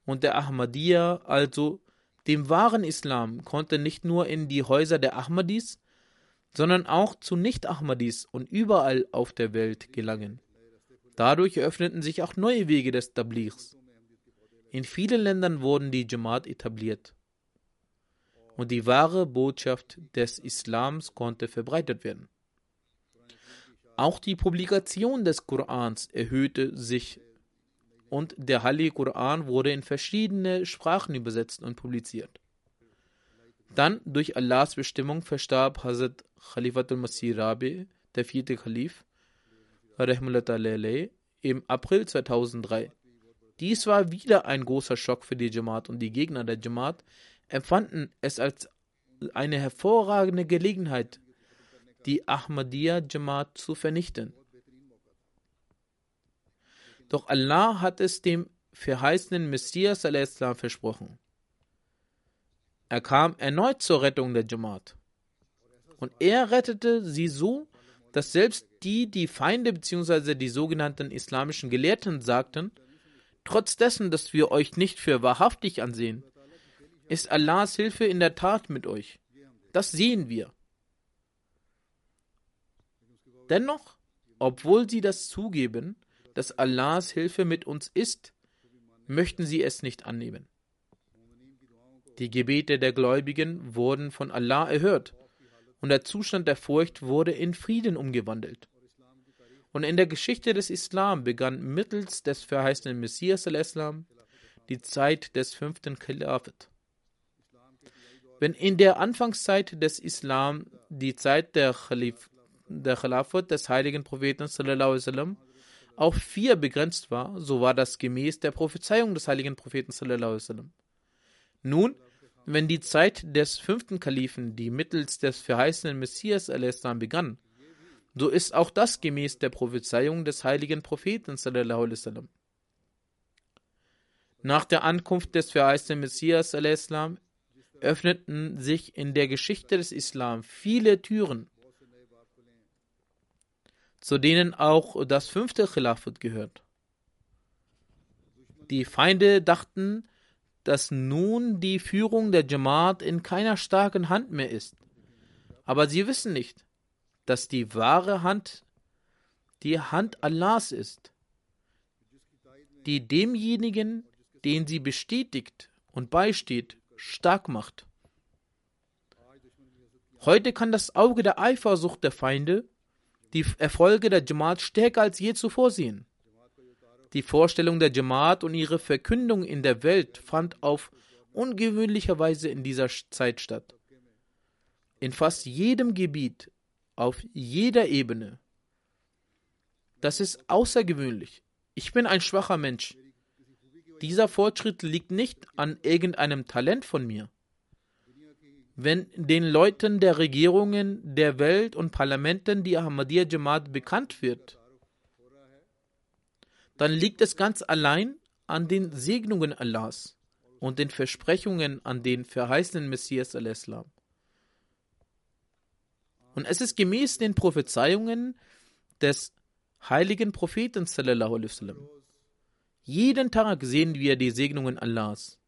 Speaker 2: und der Ahmadiyya, also dem wahren Islam, konnte nicht nur in die Häuser der Ahmadis, sondern auch zu Nicht-Ahmadis und überall auf der Welt gelangen. Dadurch eröffneten sich auch neue Wege des Tablighs. In vielen Ländern wurden die Jamaat etabliert. Und die wahre Botschaft des Islams konnte verbreitet werden. Auch die Publikation des Korans erhöhte sich und der Heilige Koran wurde in verschiedene Sprachen übersetzt und publiziert. Dann, durch Allahs Bestimmung, verstarb Hazrat Khalifatul Masih Rabi, der vierte Khalif, im April 2003. Dies war wieder ein großer Schock für die Jamaat und die Gegner der Jamaat empfanden es als eine hervorragende Gelegenheit, die Ahmadiyya Jamaat zu vernichten. Doch Allah hat es dem verheißenen Messias versprochen. Er kam erneut zur Rettung der Jamaat. Und er rettete sie so, dass selbst die, die Feinde bzw. die sogenannten islamischen Gelehrten sagten, trotz dessen, dass wir euch nicht für wahrhaftig ansehen, ist Allahs Hilfe in der Tat mit euch. Das sehen wir. Dennoch, obwohl sie das zugeben, dass Allahs Hilfe mit uns ist, möchten sie es nicht annehmen. Die Gebete der Gläubigen wurden von Allah erhört und der Zustand der Furcht wurde in Frieden umgewandelt. Und in der Geschichte des Islam begann mittels des verheißenen Messias al-Islam die Zeit des fünften Khilafat. Wenn in der Anfangszeit des Islam die Zeit der, Khalif, der Khilafat des heiligen Propheten sallam, auf vier begrenzt war, so war das gemäß der Prophezeiung des heiligen Propheten sallam. Nun, wenn die Zeit des fünften Kalifen, die mittels des verheißenen Messias al-Islam begann, so ist auch das gemäß der Prophezeiung des heiligen Propheten. Nach der Ankunft des verheißenen Messias al-Islam öffneten sich in der Geschichte des Islam viele Türen, zu denen auch das fünfte Khilafat gehört. Die Feinde dachten, dass nun die Führung der Jamaat in keiner starken Hand mehr ist. Aber sie wissen nicht, dass die wahre Hand die Hand Allahs ist, die demjenigen, den sie bestätigt und beisteht, stark macht. Heute kann das Auge der Eifersucht der Feinde die Erfolge der Jamaat stärker als je zuvor sehen. Die Vorstellung der Jamaat und ihre Verkündung in der Welt fand auf ungewöhnliche Weise in dieser Zeit statt. In fast jedem Gebiet, auf jeder Ebene. Das ist außergewöhnlich. Ich bin ein schwacher Mensch. Dieser Fortschritt liegt nicht an irgendeinem Talent von mir. Wenn den Leuten der Regierungen der Welt und Parlamenten die Ahmadiyya Jamaat bekannt wird, dann liegt es ganz allein an den Segnungen Allahs und den Versprechungen an den verheißenen Messias al-Islam. Und es ist gemäß den Prophezeiungen des heiligen Propheten sallallahu alaihi wasallam. Jeden Tag sehen wir die Segnungen Allahs.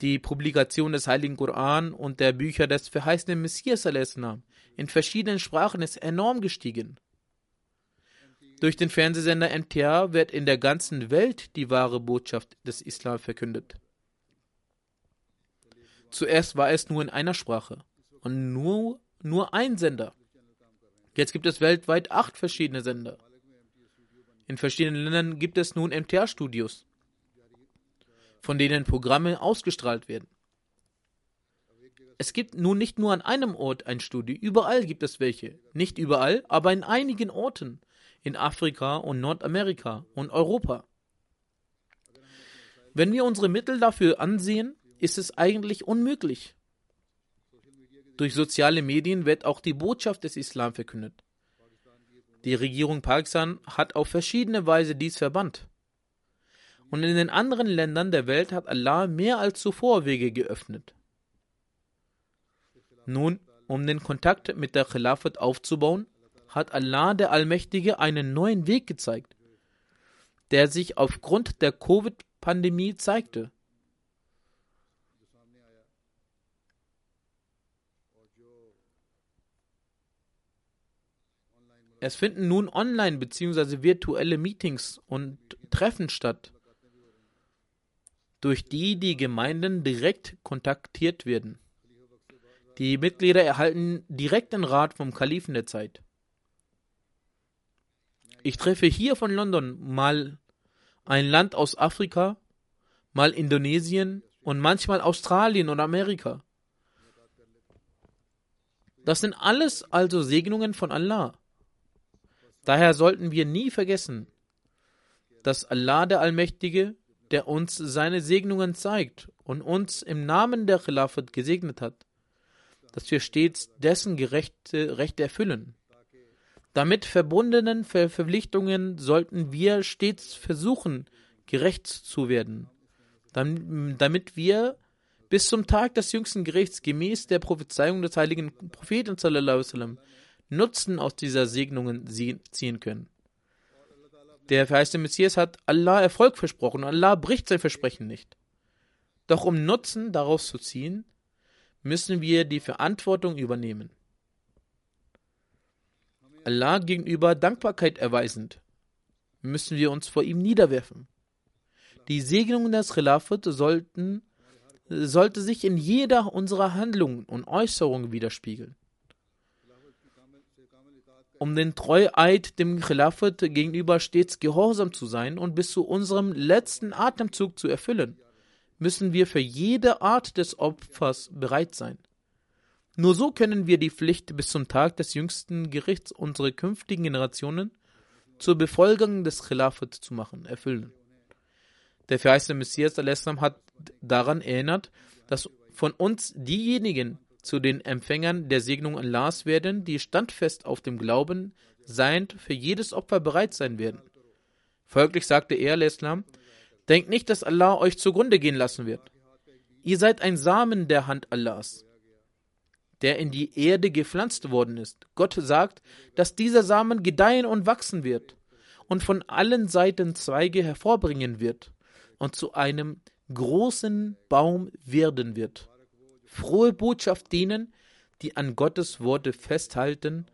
Speaker 2: Die Publikation des Heiligen Koran und der Bücher des verheißenen Messias al-Islam in verschiedenen Sprachen ist enorm gestiegen. Durch den Fernsehsender MTA wird in der ganzen Welt die wahre Botschaft des Islam verkündet. Zuerst war es nur in einer Sprache und nur, nur ein Sender. Jetzt gibt es weltweit acht verschiedene Sender. In verschiedenen Ländern gibt es nun MTA-Studios. von denen Programme ausgestrahlt werden. Es gibt nun nicht nur an einem Ort ein Studio, überall gibt es welche. Nicht überall, aber in einigen Orten. In Afrika und Nordamerika und Europa. Wenn wir unsere Mittel dafür ansehen, ist es eigentlich unmöglich. Durch soziale Medien wird auch die Botschaft des Islam verkündet. Die Regierung Pakistan hat auf verschiedene Weise dies verbannt. Und in den anderen Ländern der Welt hat Allah mehr als zuvor Wege geöffnet. Nun, um den Kontakt mit der Khilafat aufzubauen, hat Allah der Allmächtige einen neuen Weg gezeigt, der sich aufgrund der Covid-Pandemie zeigte. Es finden nun online bzw. virtuelle Meetings und Treffen statt, durch die die Gemeinden direkt kontaktiert werden. Die Mitglieder erhalten direkten Rat vom Kalifen der Zeit. Ich treffe hier von London mal ein Land aus Afrika, mal Indonesien und manchmal Australien und Amerika. Das sind alles also Segnungen von Allah. Daher sollten wir nie vergessen, dass Allah der Allmächtige, der uns seine Segnungen zeigt und uns im Namen der Khilafat gesegnet hat, dass wir stets dessen gerechte Rechte erfüllen. Damit verbundenen Ver Verpflichtungen sollten wir stets versuchen, gerecht zu werden, damit wir bis zum Tag des jüngsten Gerichts gemäß der Prophezeiung des heiligen Propheten sallam, Nutzen aus dieser Segnungen ziehen können. Der verheißte Messias hat Allah Erfolg versprochen und Allah bricht sein Versprechen nicht. Doch um Nutzen daraus zu ziehen, müssen wir die Verantwortung übernehmen. Allah gegenüber Dankbarkeit erweisend, müssen wir uns vor ihm niederwerfen. Die Segnungen des Khilafat sollten, sollte sich in jeder unserer Handlungen und Äußerungen widerspiegeln. Um den Treueid dem Khilafat gegenüber stets gehorsam zu sein und bis zu unserem letzten Atemzug zu erfüllen müssen wir für jede Art des Opfers bereit sein. Nur so können wir die Pflicht bis zum Tag des jüngsten Gerichts unsere künftigen Generationen zur Befolgung des Khilafat zu machen, erfüllen. Der verheißene Messias hat daran erinnert, dass von uns diejenigen zu den Empfängern der Segnung Allahs werden, die standfest auf dem Glauben seiend für jedes Opfer bereit sein werden. Folglich sagte er, Islam, Denkt nicht, dass Allah euch zugrunde gehen lassen wird. Ihr seid ein Samen der Hand Allahs, der in die Erde gepflanzt worden ist. Gott sagt, dass dieser Samen gedeihen und wachsen wird und von allen Seiten Zweige hervorbringen wird und zu einem großen Baum werden wird. Frohe Botschaft denen, die an Gottes Worte festhalten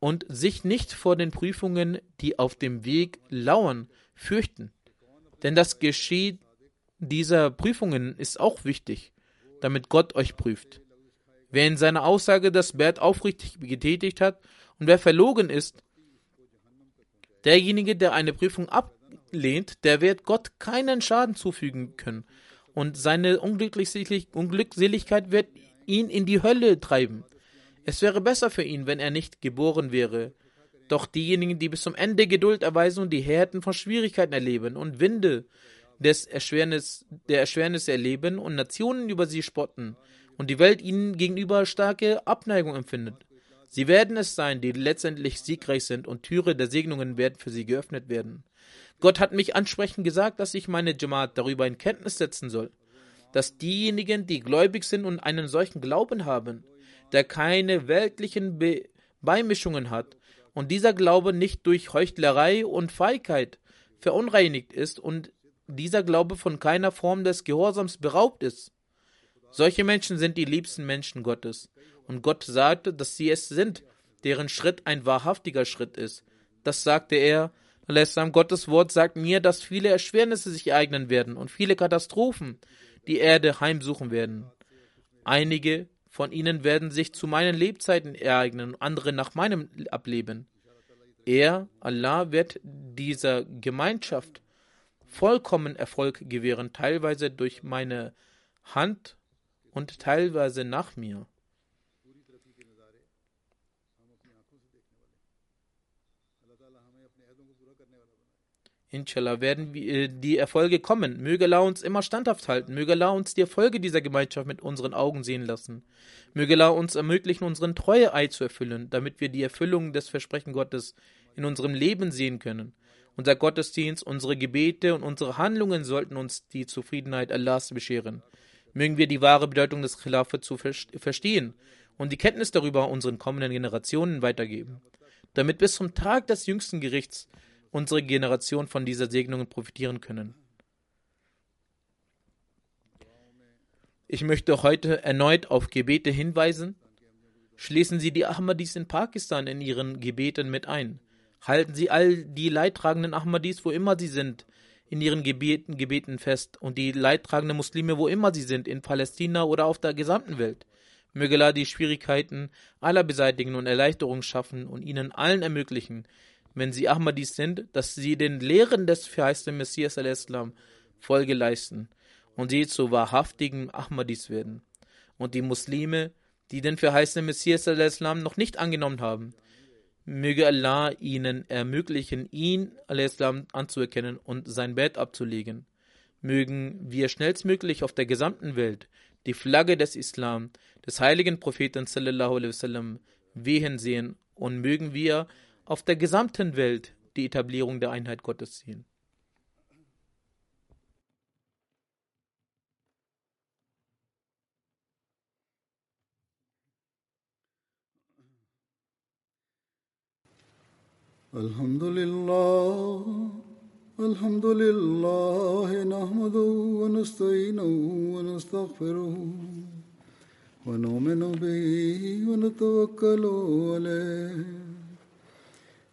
Speaker 2: und sich nicht vor den Prüfungen, die auf dem Weg lauern, fürchten. Denn das Geschehen dieser Prüfungen ist auch wichtig, damit Gott euch prüft. Wer in seiner Aussage das Bert aufrichtig getätigt hat und wer verlogen ist, derjenige, der eine Prüfung ablehnt, der wird Gott keinen Schaden zufügen können und seine Unglückseligkeit wird ihn in die Hölle treiben. Es wäre besser für ihn, wenn er nicht geboren wäre doch diejenigen, die bis zum Ende Geduld erweisen und die Härten von Schwierigkeiten erleben und Winde des Erschwernis, der Erschwernis erleben und Nationen über sie spotten und die Welt ihnen gegenüber starke Abneigung empfindet. Sie werden es sein, die letztendlich siegreich sind und Türe der Segnungen werden für sie geöffnet werden. Gott hat mich ansprechend gesagt, dass ich meine Jamaat darüber in Kenntnis setzen soll, dass diejenigen, die gläubig sind und einen solchen Glauben haben, der keine weltlichen Be Beimischungen hat, und dieser Glaube nicht durch Heuchlerei und Feigheit verunreinigt ist und dieser Glaube von keiner Form des Gehorsams beraubt ist. Solche Menschen sind die liebsten Menschen Gottes. Und Gott sagte, dass sie es sind, deren Schritt ein wahrhaftiger Schritt ist. Das sagte er. Lässam Gottes Wort sagt mir, dass viele Erschwernisse sich ereignen werden und viele Katastrophen die Erde heimsuchen werden. Einige von ihnen werden sich zu meinen Lebzeiten ereignen, andere nach meinem Ableben. Er, Allah, wird dieser Gemeinschaft vollkommen Erfolg gewähren, teilweise durch meine Hand und teilweise nach mir. Inshallah werden äh, die Erfolge kommen. Möge Allah uns immer standhaft halten. Möge Allah uns die Erfolge dieser Gemeinschaft mit unseren Augen sehen lassen. Möge Allah uns ermöglichen, unseren Treueeid zu erfüllen, damit wir die Erfüllung des Versprechen Gottes in unserem Leben sehen können. Unser Gottesdienst, unsere Gebete und unsere Handlungen sollten uns die Zufriedenheit Allahs bescheren. Mögen wir die wahre Bedeutung des Khilafat zu verstehen und die Kenntnis darüber unseren kommenden Generationen weitergeben, damit bis zum Tag des jüngsten Gerichts unsere Generation von dieser Segnungen profitieren können. Ich möchte heute erneut auf Gebete hinweisen. Schließen Sie die Ahmadis in Pakistan in Ihren Gebeten mit ein. Halten Sie all die leidtragenden Ahmadis, wo immer sie sind, in ihren Gebeten, Gebeten fest und die leidtragenden Muslime, wo immer sie sind, in Palästina oder auf der gesamten Welt. Möge Allah die Schwierigkeiten aller beseitigen und Erleichterung schaffen und ihnen allen ermöglichen, wenn sie Ahmadis sind, dass sie den Lehren des verheißten Messias al-Islam Folge leisten und sie zu wahrhaftigen Ahmadis werden. Und die Muslime, die den verheißenen Messias al-Islam noch nicht angenommen haben, möge Allah ihnen ermöglichen, ihn al-Islam anzuerkennen und sein Bett abzulegen. Mögen wir schnellstmöglich auf der gesamten Welt die Flagge des Islam, des heiligen Propheten sallallahu alaihi wasallam wehen sehen und mögen wir auf der gesamten Welt die Etablierung der Einheit Gottes sehen.
Speaker 1: الحمد لله الحمد لله نحمده ونستعينه ونستغفره ونؤمن به ونتوكل عليه